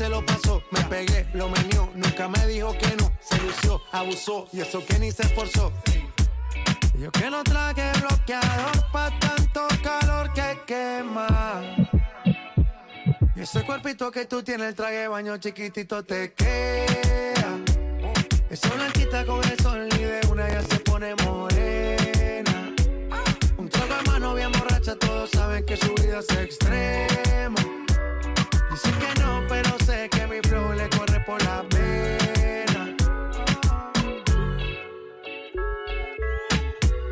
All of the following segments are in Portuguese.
se lo pasó. Me pegué, lo menió, nunca me dijo que no. Se lució, abusó y eso que ni se esforzó. Yo que no traje bloqueador pa' tanto calor que quema. Y ese cuerpito que tú tienes, el traje baño chiquitito te queda. Esa blanquita con el sol y de una ya se pone morena. Un trago de mano bien borracha, todos saben que su vida es extrema. Dicen que no, pero sé que mi flow le corre por la vena.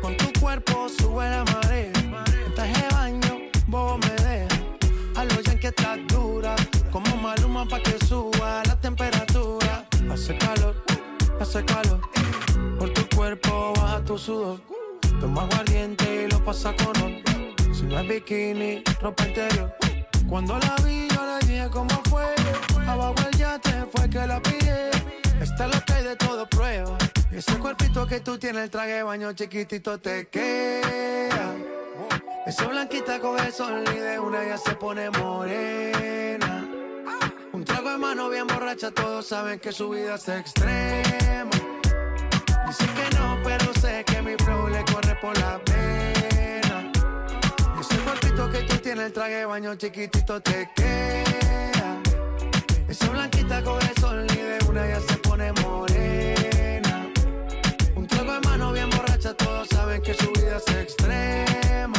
Con tu cuerpo sube la marea. En traje de baño, vos me dejas. A lo que estás dura. Como maluma pa' que suba la temperatura. Hace calor, hace calor. Por tu cuerpo baja tu sudor. Toma aguardiente y lo pasa con ron. Si no es bikini, ropa interior. Cuando la vi, yo le dije cómo fue. Abajo el yate fue que la pillé. Esta es lo que hay de todo prueba. Y ese cuerpito que tú tienes, el traje baño chiquitito te queda. Esa blanquita con el sol y de una ya se pone morena. Un trago de mano bien borracha, todos saben que su vida es extrema. Dicen que no, pero sé que mi flow le corre por la pena. Que tú tienes, el traje de baño chiquitito te queda. Esa blanquita con el sol y de una ya se pone morena. Un trago de mano bien borracha, todos saben que su vida es extrema.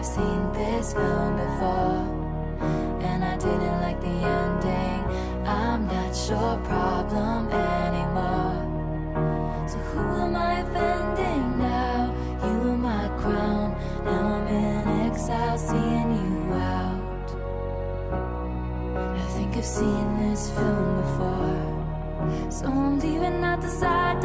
I've seen this film before, and I didn't like the ending. I'm not your problem anymore. So who am I offending now? You were my crown, now I'm in exile, seeing you out. I think I've seen this film before, so I'm leaving out the side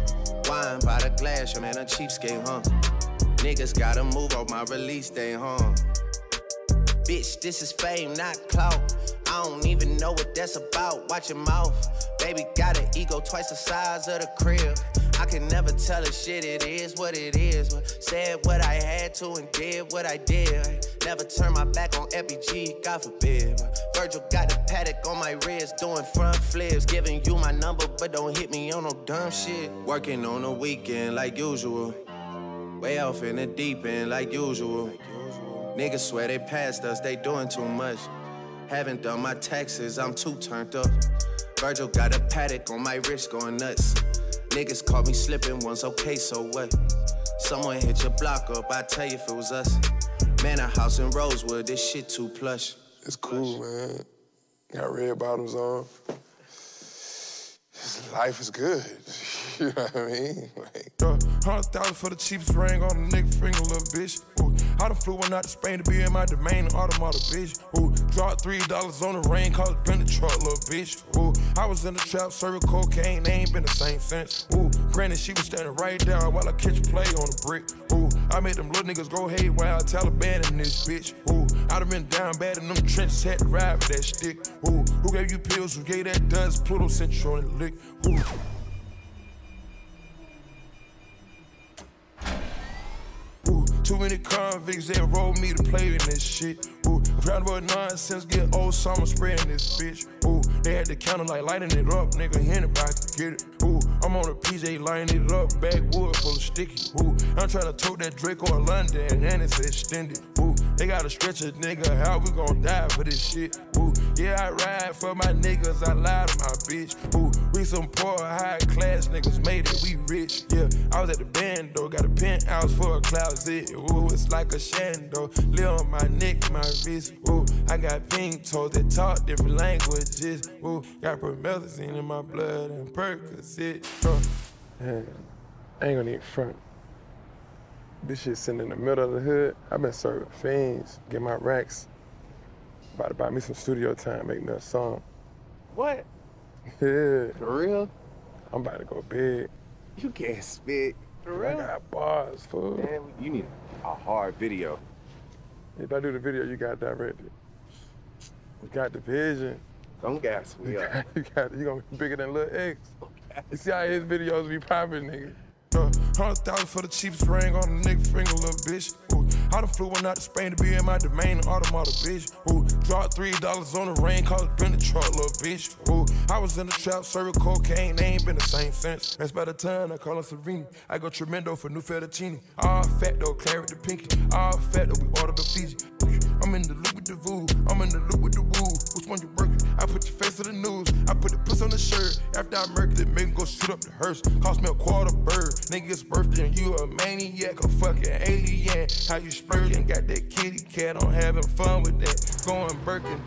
Wine by the glass, your man a cheapskate, huh? Niggas gotta move on my release day, huh? Bitch, this is fame, not clout. I don't even know what that's about. Watch your mouth. Baby got an ego twice the size of the crib. I can never tell a shit, it is what it is. Said what I had to and did what I did. Never turn my back on FBG, God forbid. Virgil got the paddock on my wrist, doing front flips. Giving you my number, but don't hit me on no dumb shit. Working on the weekend like usual. Way off in the deep end like usual. Niggas swear they passed us, they doing too much. Haven't done my taxes, I'm too turned up. Virgil got a paddock on my wrist going nuts. Niggas caught me slipping once, okay, so what? Someone hit your block up, I tell you if it was us. Man, a house in Rosewood, this shit too plush. It's cool, man. Got red bottoms on. Life is good. You know what I mean? Like, hundred thousand for the cheapest ring on a nigga finger, little bitch. Ooh, I done flew one out to Spain to be in my domain, an automata, bitch. Ooh, dropped three dollars on the rain, cause it been truck, little bitch. Ooh, I was in the trap, serving cocaine, they ain't been the same since. Ooh, granted, she was standing right there while I catch play on the brick. Ooh, I made them little niggas go haywire, Taliban in this bitch. Ooh, I done been down bad in them trenches, had to ride with that stick. Ooh, who gave you pills? Who gave that dust? Pluto sent you on the lick. Ooh. Ooh, too many convicts that rolled me to play in this shit. Ooh, proud about nonsense, get old summer spreading this bitch. Ooh, they had the counter like lighting it up, nigga. Anybody could get it. Ooh, I'm on a PJ lighting it up, backwood full of sticky. Ooh, I'm trying to tote that Draco in London and it's extended. Ooh, they gotta stretch a nigga how we gon' die for this shit. Ooh, yeah, I ride for my niggas, I lie to my bitch. Ooh, we some poor, high class niggas made it, we rich. Yeah, I was at the band though, got a penthouse for a closet. Ooh, it's like a shando, live on my neck, my wrist. Ooh, I got pink toes that talk different languages. Ooh, got promethazine in my blood and Percocet. Uh, man, I ain't gonna even front. This shit sitting in the middle of the hood. I've been serving fiends, get my racks. About to buy me some studio time, make me a song. What? Yeah, For real? I'm about to go big. You can't spit. For I got bars, fool. Man, you need a hard video. If I do the video, you got directed. You got the vision. Don't gas me up. you got you gonna be bigger than Lil X. You see how his videos be popping, nigga. Uh, hundred thousand for the cheapest ring on a nigga finger, little bitch. I done flew one out to Spain to be in my domain, an automata, bitch. Ooh, dropped three dollars on the rain, called it been the truck, little bitch. Ooh, I was in the trap, serving cocaine, they ain't been the same since. That's by the time I call him Savini. I go tremendo for new fettuccine. All fat though, claret the pinky. All fat though, we order the Fiji. I'm in the loop with the voo, I'm in the loop with the woo. Which one you working? I put your face to the news, I put the puss on the shirt. After I murked it, make go shoot up the hearse. Cost me a quarter bird. Nigga's birthday and you a maniac, a fucking alien. How you splurging? Got that kitty cat on having fun with that. Going Birkin.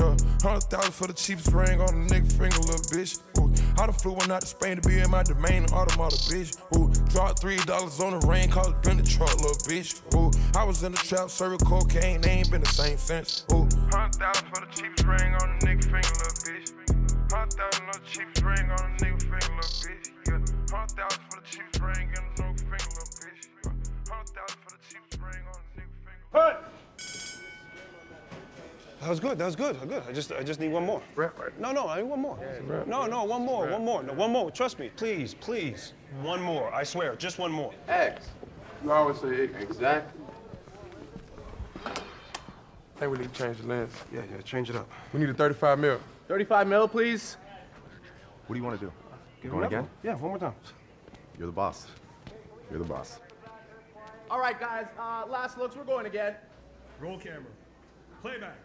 Uh, Hundred thousand for the cheapest ring on a nigga finger, little bitch. Ooh, I done flew one out to Spain to be in my domain, automata, bitch. Ooh, dropped three dollars on the rain, cause it been the truck, little bitch. Ooh, I was in the trap, serving cocaine, they ain't been the same since. Ooh, hundred thousand for the cheapest ring on a nigga finger, little bitch. Hundred thousand on the cheapest ring on a nigga finger, little bitch. Yeah, hundred thousand for the cheapest ring on a That was good. That was good. Good. I just, I just need one more. No, no, I need one more. No, no, one more, one more, no, one more. Trust me, please, please, one more. I swear, just one more. X. You always say X. Exactly. I think we need to change the lens. Yeah, yeah, change it up. We need a 35 mil. 35 mil, please. What do you want to do? Give Going again? one. Yeah, one more time. You're the boss. You're the boss. All right, guys. Uh, last looks. We're going again. Roll camera. Playback.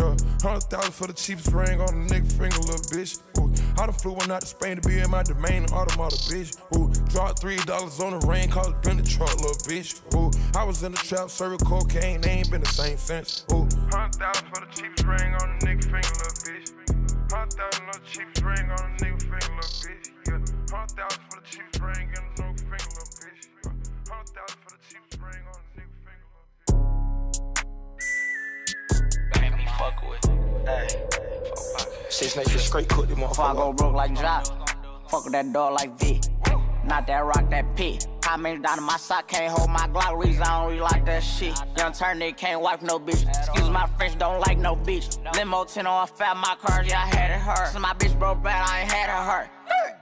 Uh, hundred thousand for the cheapest ring on a nigga finger, little bitch. Ooh, I done flew one out to Spain to be in my domain, automata, bitch. Ooh, dropped three dollars on the rain, cause been the truck, little bitch. Ooh, I was in the trap, serving cocaine, they ain't been the same since. Ooh, hundred thousand for the cheapest ring on a nigga finger, little bitch. Hundred thousand on the cheapest ring on a nigga finger, little bitch. Yeah, hundred thousand for the cheapest ring Six niggas straight cook them Before I go broke like drop. Fuck that dog like V. Not that rock, that pit. How many down in my sock can't hold my Glock? Reason I don't really like that shit. Young turn nigga can't wipe no bitch. Excuse my French, don't like no bitch. Limo 10 on fat, my cars, yeah, I had it hurt. Since my bitch broke bad, I ain't had her hurt.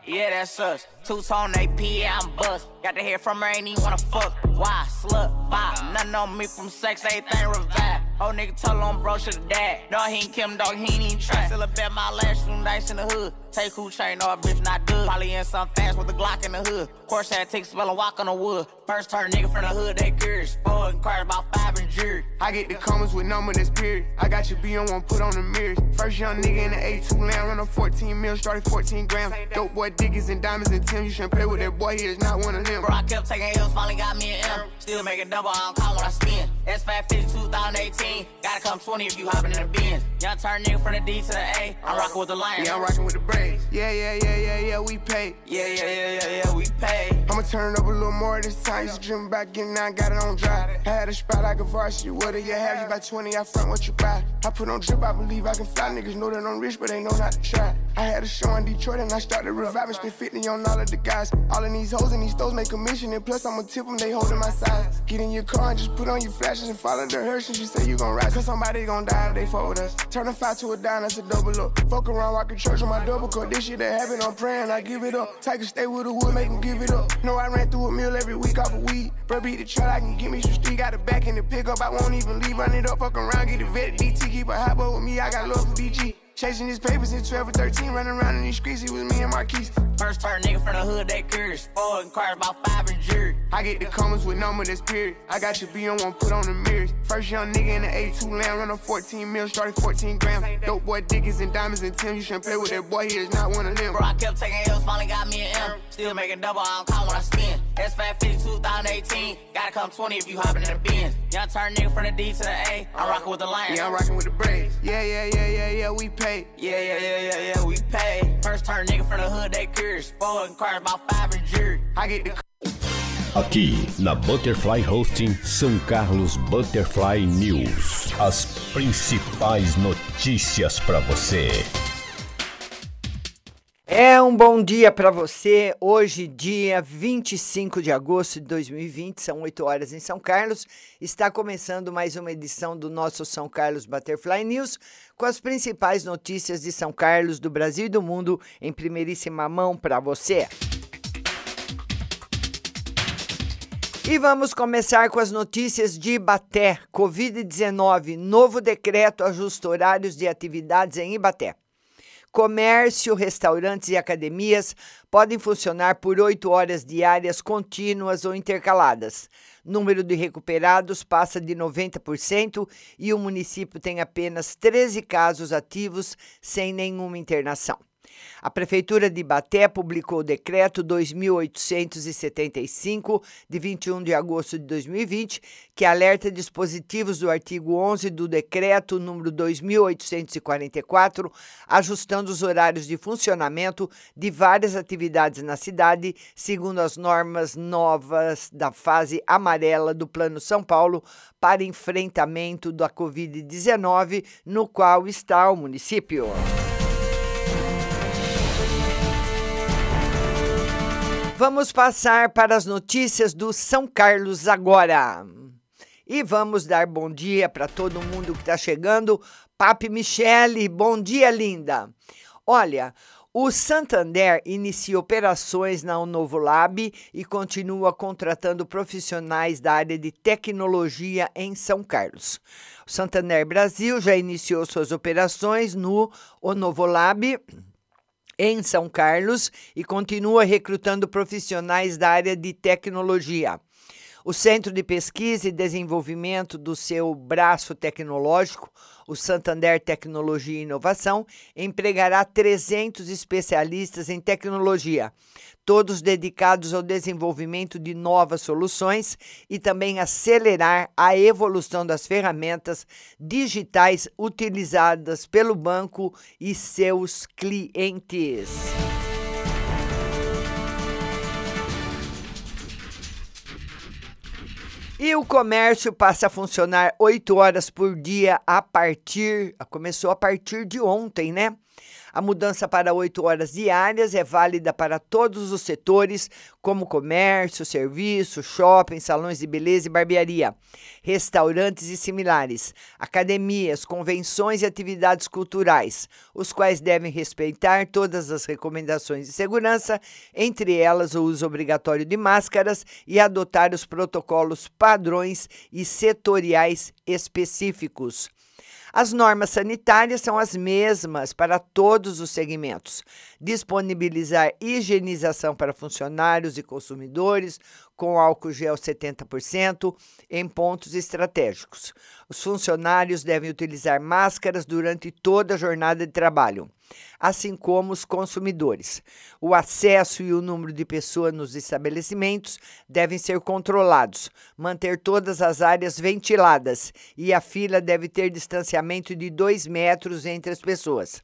Yeah, that sucks. Two tone AP, yeah, I'm bust. Got to hear from her, ain't even wanna fuck. Why? Slut, bop. Nothing on me from sex, everything revive. Old nigga tell him bro should've died. No, he ain't Kim, dog, he ain't even try. Still a bet my last two nights in the hood. Take who chain, a bitch not good. Probably in some fast with a Glock in the hood. Course, had to take a spell and walk on the wood. First turn nigga from the hood, they curious. Four inquired about five and jury. I get the comments with number that's period. I got your B on one, put on the mirrors. First young nigga in the A2 land, run a 14 mil, started 14 grams. Dope boy diggies and diamonds and Tim. You shouldn't play with that boy, he is not one of them. Bro, I kept taking L's, finally got me an M. Still making double, I don't call when I spin. S550 2018, gotta come 20 if you hopping in the Benz. Young turn nigga from the D to the A, I'm rocking with the Lions. Yeah, I'm rocking with the braids. Yeah, yeah, yeah, yeah, yeah, we pay. Yeah, yeah, yeah, yeah, yeah, we pay. I'ma turn it up a little more this time. Used to dream about getting out, got it on dry. I had a spot like a varsity. What do you have? You about 20, I front what you buy. I put on drip, I believe I can fly. Niggas know that I'm rich, but they know not to try. I had a show in Detroit and I started reviving. Spent 50 on all of the guys. All of these hoes and these stores make a mission. And plus, I'ma tip them, they holding my size. Get in your car and just put on your flashes and follow the. And you say you gon' ride. Cause somebody gon' die if they with us. Turn a five to a dime, that's a double up. Fuck around, rock a church on my double cup. This shit that happen, I'm praying, I give it up. A stay with the wood, make them give it up. No, I ran through a meal every week off of weed. Bro, beat the truck, I can get me some street. Got a back in the pickup, I won't even leave. Run it up, fuck around, get it vetted. DT, keep a hot boy with me, I got love for DG. Chasing his papers since 12 or 13, running around in these streets, it was me and Marquise. First turn nigga from the hood, they curious. Four inquired about five and jury. I get the comments with number that's period. I got your B on one, put on the mirrors. First young nigga in the A2 land, run a 14 mil, started 14 grams. Dope boy diggies and diamonds and Tim. You shouldn't play with that boy, he is not one of them. Bro, I kept taking L's, finally got me an M. Still making double, I don't call when I spin. S550 2018, gotta come 20 if you hopping in the Benz. Young turn nigga from the D to the A, I'm rocking with the Lions. Yeah, I'm rocking with the braids. Yeah, yeah, yeah, yeah, yeah, we pay. Yeah, yeah, yeah, yeah, yeah, we pay. First turn nigga from the hood, they curious. Four inquired about five and jury. I get the Aqui na Butterfly Hosting São Carlos Butterfly News. As principais notícias para você. É um bom dia para você. Hoje, dia 25 de agosto de 2020, são 8 horas em São Carlos. Está começando mais uma edição do nosso São Carlos Butterfly News, com as principais notícias de São Carlos, do Brasil e do mundo em primeiríssima mão para você. E vamos começar com as notícias de Ibaté. Covid-19, novo decreto ajusta horários de atividades em Ibaté. Comércio, restaurantes e academias podem funcionar por oito horas diárias contínuas ou intercaladas. Número de recuperados passa de 90% e o município tem apenas 13 casos ativos sem nenhuma internação. A Prefeitura de Ibaté publicou o decreto 2875, de 21 de agosto de 2020, que alerta dispositivos do artigo 11 do decreto número 2844, ajustando os horários de funcionamento de várias atividades na cidade, segundo as normas novas da fase amarela do Plano São Paulo para enfrentamento da Covid-19, no qual está o município. Vamos passar para as notícias do São Carlos agora. E vamos dar bom dia para todo mundo que está chegando. Papi Michele, bom dia, linda. Olha, o Santander inicia operações na Novo Lab e continua contratando profissionais da área de tecnologia em São Carlos. O Santander Brasil já iniciou suas operações no Novo Lab em São Carlos e continua recrutando profissionais da área de tecnologia. O Centro de Pesquisa e Desenvolvimento do seu braço tecnológico, o Santander Tecnologia e Inovação, empregará 300 especialistas em tecnologia, todos dedicados ao desenvolvimento de novas soluções e também acelerar a evolução das ferramentas digitais utilizadas pelo banco e seus clientes. E o comércio passa a funcionar oito horas por dia a partir. Começou a partir de ontem, né? A mudança para oito horas diárias é válida para todos os setores, como comércio, serviço, shopping, salões de beleza e barbearia, restaurantes e similares, academias, convenções e atividades culturais, os quais devem respeitar todas as recomendações de segurança, entre elas o uso obrigatório de máscaras e adotar os protocolos padrões e setoriais específicos. As normas sanitárias são as mesmas para todos os segmentos. Disponibilizar higienização para funcionários e consumidores com álcool gel 70% em pontos estratégicos. Os funcionários devem utilizar máscaras durante toda a jornada de trabalho assim como os consumidores. O acesso e o número de pessoas nos estabelecimentos devem ser controlados, manter todas as áreas ventiladas e a fila deve ter distanciamento de dois metros entre as pessoas.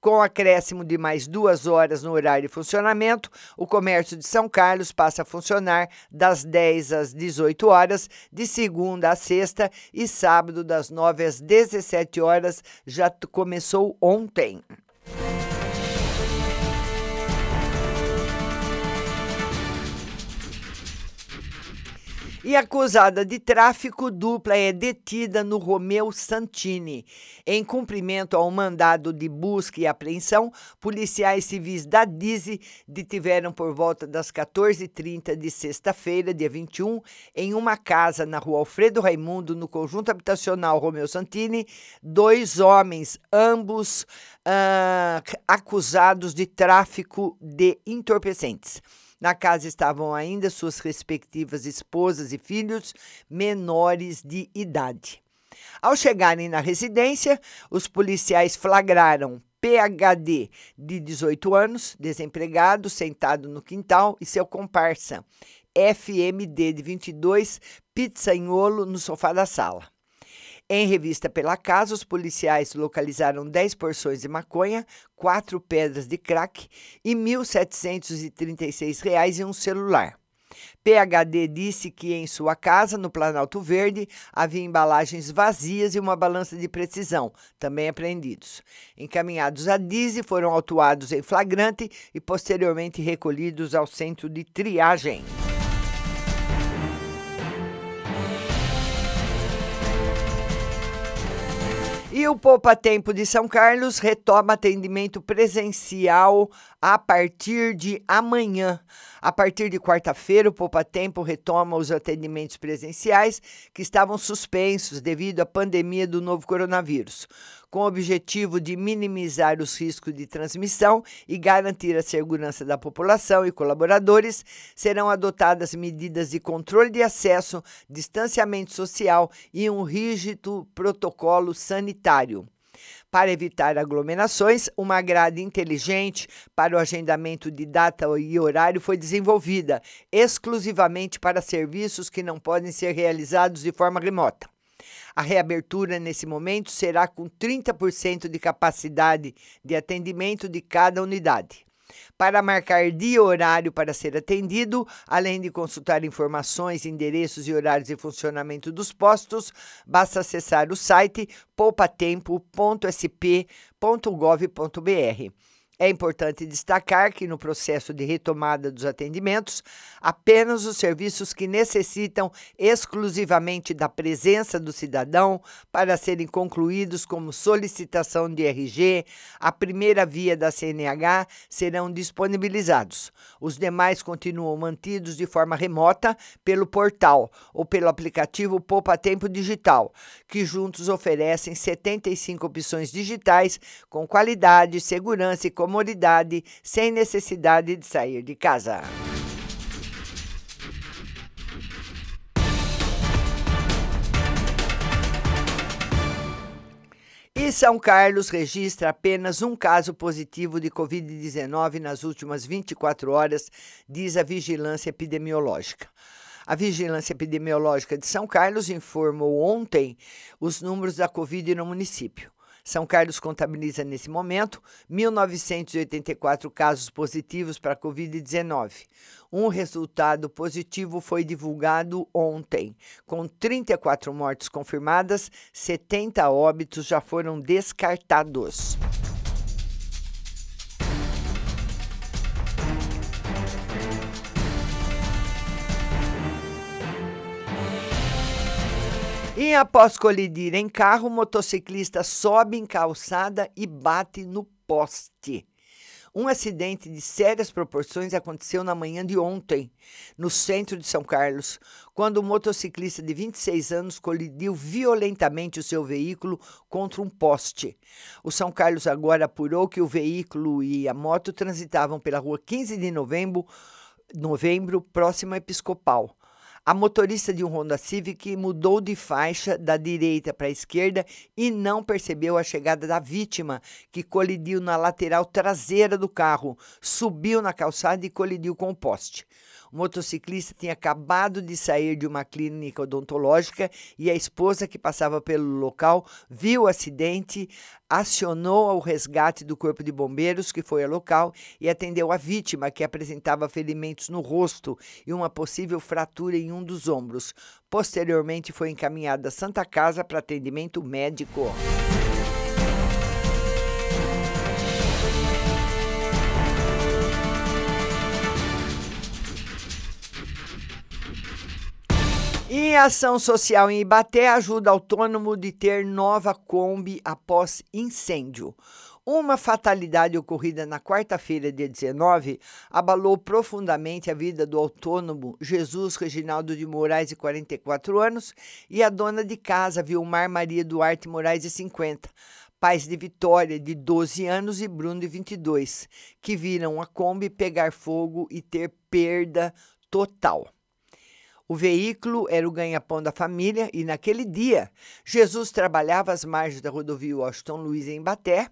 Com acréscimo de mais duas horas no horário de funcionamento, o comércio de São Carlos passa a funcionar das 10 às 18 horas, de segunda a sexta e sábado das 9 às 17 horas. Já começou ontem. E acusada de tráfico dupla é detida no Romeu Santini. Em cumprimento ao mandado de busca e apreensão, policiais civis da DIZI detiveram por volta das 14h30 de sexta-feira, dia 21, em uma casa na rua Alfredo Raimundo, no conjunto habitacional Romeu Santini, dois homens, ambos uh, acusados de tráfico de entorpecentes. Na casa estavam ainda suas respectivas esposas e filhos menores de idade. Ao chegarem na residência, os policiais flagraram PHD de 18 anos, desempregado, sentado no quintal, e seu comparsa, FMD de 22, pizzanholo no sofá da sala. Em revista pela casa, os policiais localizaram 10 porções de maconha, quatro pedras de crack e R$ 1.736 em um celular. PHD disse que em sua casa, no Planalto Verde, havia embalagens vazias e uma balança de precisão, também apreendidos. Encaminhados a Dize, foram autuados em flagrante e posteriormente recolhidos ao centro de triagem. E o Poupa Tempo de São Carlos retoma atendimento presencial a partir de amanhã. A partir de quarta-feira, o Poupa Tempo retoma os atendimentos presenciais que estavam suspensos devido à pandemia do novo coronavírus com o objetivo de minimizar os riscos de transmissão e garantir a segurança da população e colaboradores, serão adotadas medidas de controle de acesso, distanciamento social e um rígido protocolo sanitário. Para evitar aglomerações, uma grade inteligente para o agendamento de data e horário foi desenvolvida, exclusivamente para serviços que não podem ser realizados de forma remota. A reabertura nesse momento será com 30% de capacidade de atendimento de cada unidade. Para marcar dia e horário para ser atendido, além de consultar informações, endereços e horários de funcionamento dos postos, basta acessar o site poupatempo.sp.gov.br. É importante destacar que no processo de retomada dos atendimentos, apenas os serviços que necessitam exclusivamente da presença do cidadão para serem concluídos, como solicitação de RG, a primeira via da CNH, serão disponibilizados. Os demais continuam mantidos de forma remota pelo portal ou pelo aplicativo Poupa Tempo Digital, que juntos oferecem 75 opções digitais com qualidade, segurança e comodidade sem necessidade de sair de casa. E São Carlos registra apenas um caso positivo de Covid-19 nas últimas 24 horas, diz a Vigilância Epidemiológica. A Vigilância Epidemiológica de São Carlos informou ontem os números da Covid no município. São Carlos contabiliza nesse momento 1.984 casos positivos para a Covid-19. Um resultado positivo foi divulgado ontem. Com 34 mortes confirmadas, 70 óbitos já foram descartados. E após colidir em carro, o motociclista sobe em calçada e bate no poste. Um acidente de sérias proporções aconteceu na manhã de ontem, no centro de São Carlos, quando o um motociclista de 26 anos colidiu violentamente o seu veículo contra um poste. O São Carlos agora apurou que o veículo e a moto transitavam pela rua 15 de novembro, novembro próximo Episcopal. A motorista de um Honda Civic mudou de faixa da direita para a esquerda e não percebeu a chegada da vítima, que colidiu na lateral traseira do carro, subiu na calçada e colidiu com o poste. O motociclista tinha acabado de sair de uma clínica odontológica e a esposa, que passava pelo local, viu o acidente, acionou o resgate do Corpo de Bombeiros, que foi ao local e atendeu a vítima, que apresentava ferimentos no rosto e uma possível fratura em um dos ombros. Posteriormente, foi encaminhada à Santa Casa para atendimento médico. E ação social em Ibaté ajuda autônomo de ter nova Kombi após incêndio. Uma fatalidade ocorrida na quarta-feira, dia 19, abalou profundamente a vida do autônomo Jesus Reginaldo de Moraes, de 44 anos, e a dona de casa, Vilmar Maria Duarte Moraes, de 50, pais de Vitória, de 12 anos, e Bruno, de 22, que viram a Kombi pegar fogo e ter perda total. O veículo era o ganha-pão da família e, naquele dia, Jesus trabalhava às margens da rodovia Washington Luiz em Baté,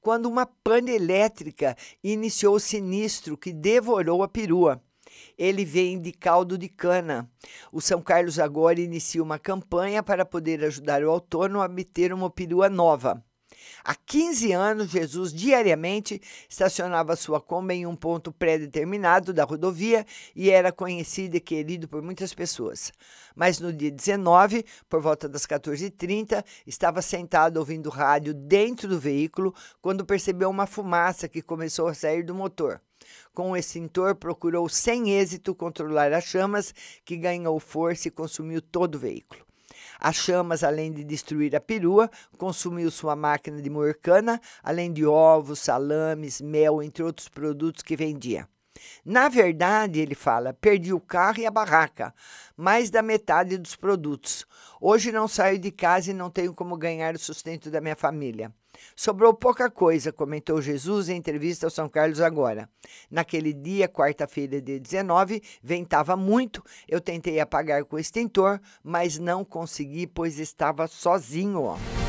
quando uma pane elétrica iniciou o sinistro que devorou a perua. Ele vem de caldo de cana. O São Carlos agora inicia uma campanha para poder ajudar o autônomo a obter uma perua nova. Há 15 anos, Jesus diariamente estacionava sua Kombi em um ponto pré-determinado da rodovia e era conhecido e querido por muitas pessoas. Mas no dia 19, por volta das 14h30, estava sentado ouvindo rádio dentro do veículo quando percebeu uma fumaça que começou a sair do motor. Com o extintor, procurou sem êxito controlar as chamas, que ganhou força e consumiu todo o veículo. As chamas, além de destruir a perua, consumiu sua máquina de moer cana, além de ovos, salames, mel, entre outros produtos que vendia. Na verdade, ele fala, perdi o carro e a barraca, mais da metade dos produtos. Hoje não saio de casa e não tenho como ganhar o sustento da minha família. Sobrou pouca coisa, comentou Jesus em entrevista ao São Carlos agora. Naquele dia, quarta-feira de 19, ventava muito. Eu tentei apagar com o extintor, mas não consegui, pois estava sozinho.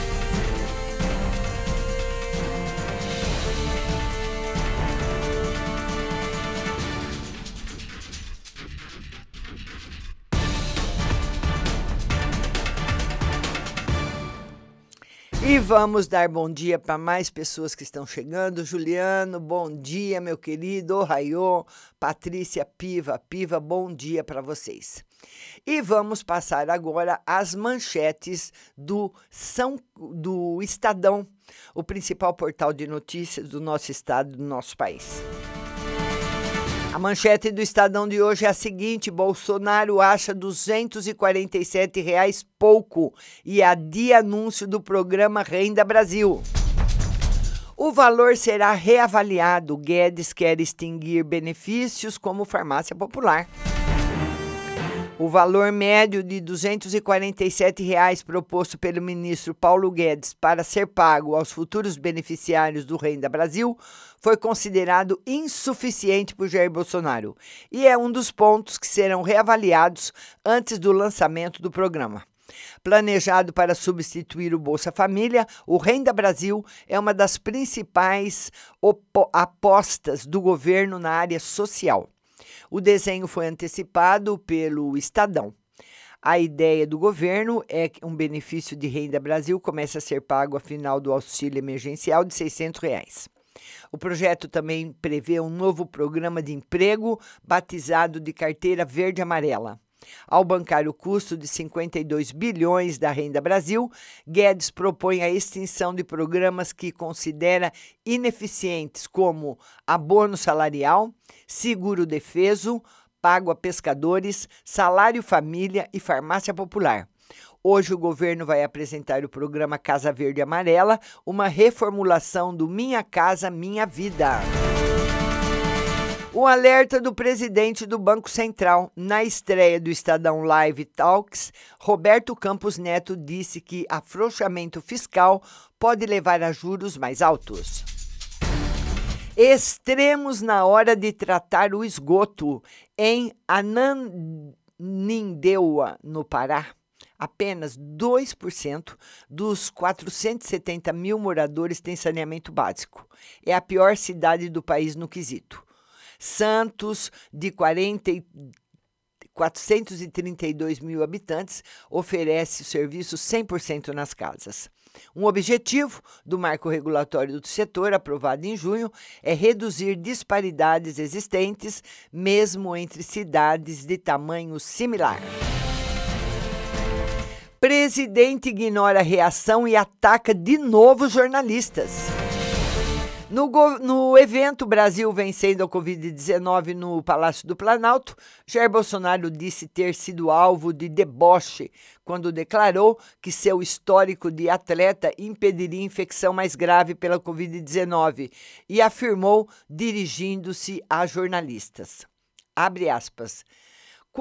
E vamos dar bom dia para mais pessoas que estão chegando. Juliano, bom dia, meu querido. Raiô, Patrícia Piva, Piva, bom dia para vocês. E vamos passar agora as manchetes do São do Estadão, o principal portal de notícias do nosso estado, do nosso país. A manchete do Estadão de hoje é a seguinte: Bolsonaro acha 247 reais pouco e adia anúncio do programa Renda Brasil. O valor será reavaliado. Guedes quer extinguir benefícios como farmácia popular. O valor médio de 247 reais proposto pelo ministro Paulo Guedes para ser pago aos futuros beneficiários do Renda Brasil foi considerado insuficiente por Jair Bolsonaro e é um dos pontos que serão reavaliados antes do lançamento do programa. Planejado para substituir o Bolsa Família, o Renda Brasil é uma das principais apostas do governo na área social. O desenho foi antecipado pelo Estadão. A ideia do governo é que um benefício de renda Brasil comece a ser pago a final do auxílio emergencial de 600 reais. O projeto também prevê um novo programa de emprego batizado de Carteira Verde Amarela. Ao bancar o custo de 52 bilhões da Renda Brasil, Guedes propõe a extinção de programas que considera ineficientes, como abono salarial, seguro defeso, pago a pescadores, salário família e farmácia popular. Hoje o governo vai apresentar o programa Casa Verde Amarela, uma reformulação do Minha Casa Minha Vida. O alerta do presidente do Banco Central. Na estreia do Estadão Live Talks, Roberto Campos Neto disse que afrouxamento fiscal pode levar a juros mais altos. Extremos na hora de tratar o esgoto. Em Ananindeua, no Pará, apenas 2% dos 470 mil moradores têm saneamento básico. É a pior cidade do país no quesito. Santos, de 40 432 mil habitantes, oferece o serviço 100% nas casas. Um objetivo do marco regulatório do setor, aprovado em junho, é reduzir disparidades existentes, mesmo entre cidades de tamanho similar. Presidente ignora a reação e ataca de novo jornalistas. No, no, evento Brasil vencendo a Covid-19 no Palácio do Planalto, Jair Bolsonaro disse ter sido alvo de deboche quando declarou que seu histórico de atleta impediria infecção mais grave pela Covid-19 e afirmou dirigindo-se a jornalistas. Abre aspas.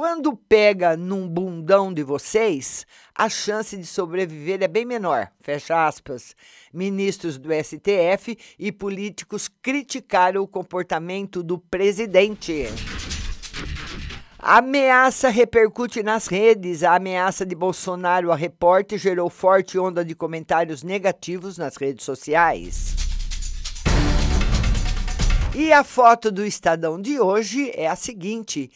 Quando pega num bundão de vocês, a chance de sobreviver é bem menor. Fecha aspas. Ministros do STF e políticos criticaram o comportamento do presidente. A ameaça repercute nas redes. A ameaça de Bolsonaro a repórter gerou forte onda de comentários negativos nas redes sociais. E a foto do Estadão de hoje é a seguinte: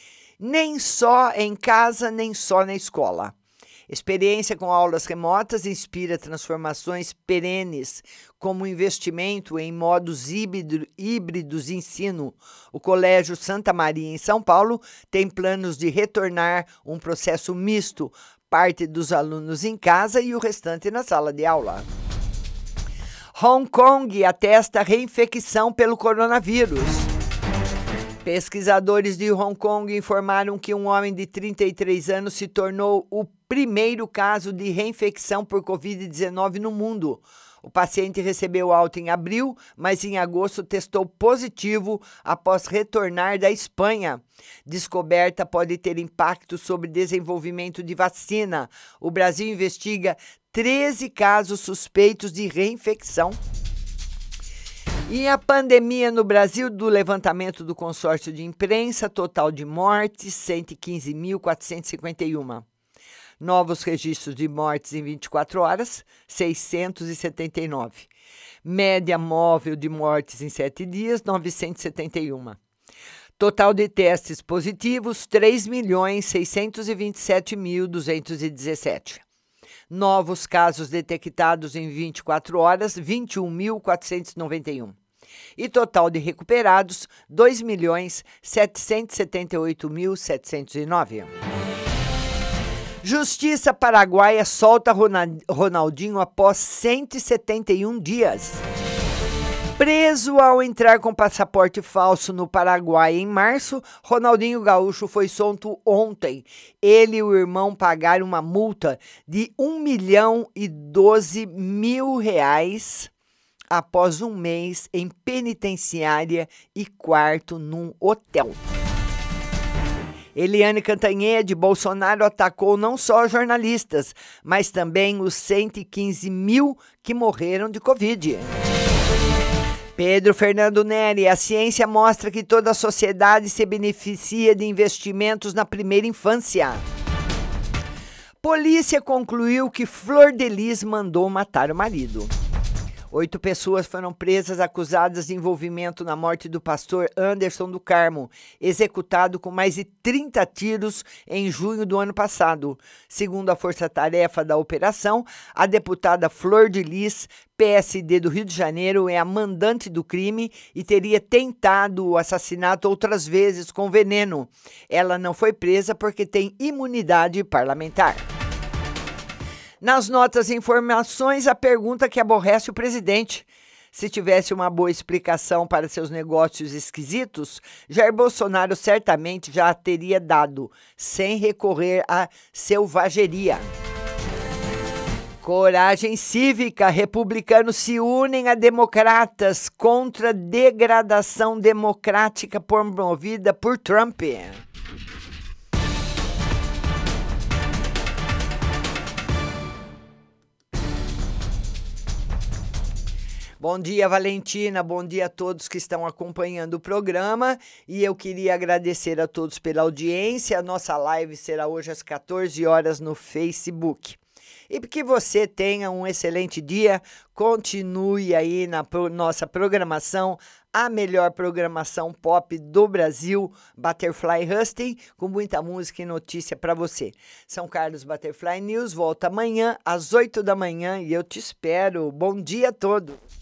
nem só em casa, nem só na escola. Experiência com aulas remotas inspira transformações perenes, como investimento em modos híbrido, híbridos de ensino. O Colégio Santa Maria, em São Paulo, tem planos de retornar um processo misto, parte dos alunos em casa e o restante na sala de aula. Hong Kong atesta reinfecção pelo coronavírus. Pesquisadores de Hong Kong informaram que um homem de 33 anos se tornou o primeiro caso de reinfecção por Covid-19 no mundo. O paciente recebeu alta em abril, mas em agosto testou positivo após retornar da Espanha. Descoberta pode ter impacto sobre desenvolvimento de vacina. O Brasil investiga 13 casos suspeitos de reinfecção. E a pandemia no Brasil, do levantamento do consórcio de imprensa, total de mortes, 115.451. Novos registros de mortes em 24 horas, 679. Média móvel de mortes em 7 dias, 971. Total de testes positivos, 3.627.217 novos casos detectados em 24 horas, 21.491 e total de recuperados 2.778.709. Justiça paraguaia solta Ronaldinho após 171 dias. Preso ao entrar com passaporte falso no Paraguai em março, Ronaldinho Gaúcho foi solto ontem. Ele e o irmão pagaram uma multa de 1 milhão e 12 mil reais após um mês em penitenciária e quarto num hotel. Eliane Cantanhede, Bolsonaro atacou não só jornalistas, mas também os 115 mil que morreram de Covid. Pedro Fernando Neri, a ciência mostra que toda a sociedade se beneficia de investimentos na primeira infância. Polícia concluiu que Flor de Lis mandou matar o marido. Oito pessoas foram presas acusadas de envolvimento na morte do pastor Anderson do Carmo, executado com mais de 30 tiros em junho do ano passado. Segundo a força-tarefa da operação, a deputada Flor de Lis, PSD do Rio de Janeiro, é a mandante do crime e teria tentado o assassinato outras vezes com veneno. Ela não foi presa porque tem imunidade parlamentar. Nas notas e informações, a pergunta que aborrece o presidente. Se tivesse uma boa explicação para seus negócios esquisitos, Jair Bolsonaro certamente já a teria dado, sem recorrer à selvageria. Coragem cívica. Republicanos se unem a democratas contra a degradação democrática promovida por Trump. Bom dia, Valentina. Bom dia a todos que estão acompanhando o programa. E eu queria agradecer a todos pela audiência. A nossa live será hoje às 14 horas no Facebook. E que você tenha um excelente dia. Continue aí na pro nossa programação, a melhor programação pop do Brasil, Butterfly Husting, com muita música e notícia para você. São Carlos Butterfly News volta amanhã às 8 da manhã e eu te espero. Bom dia a todos.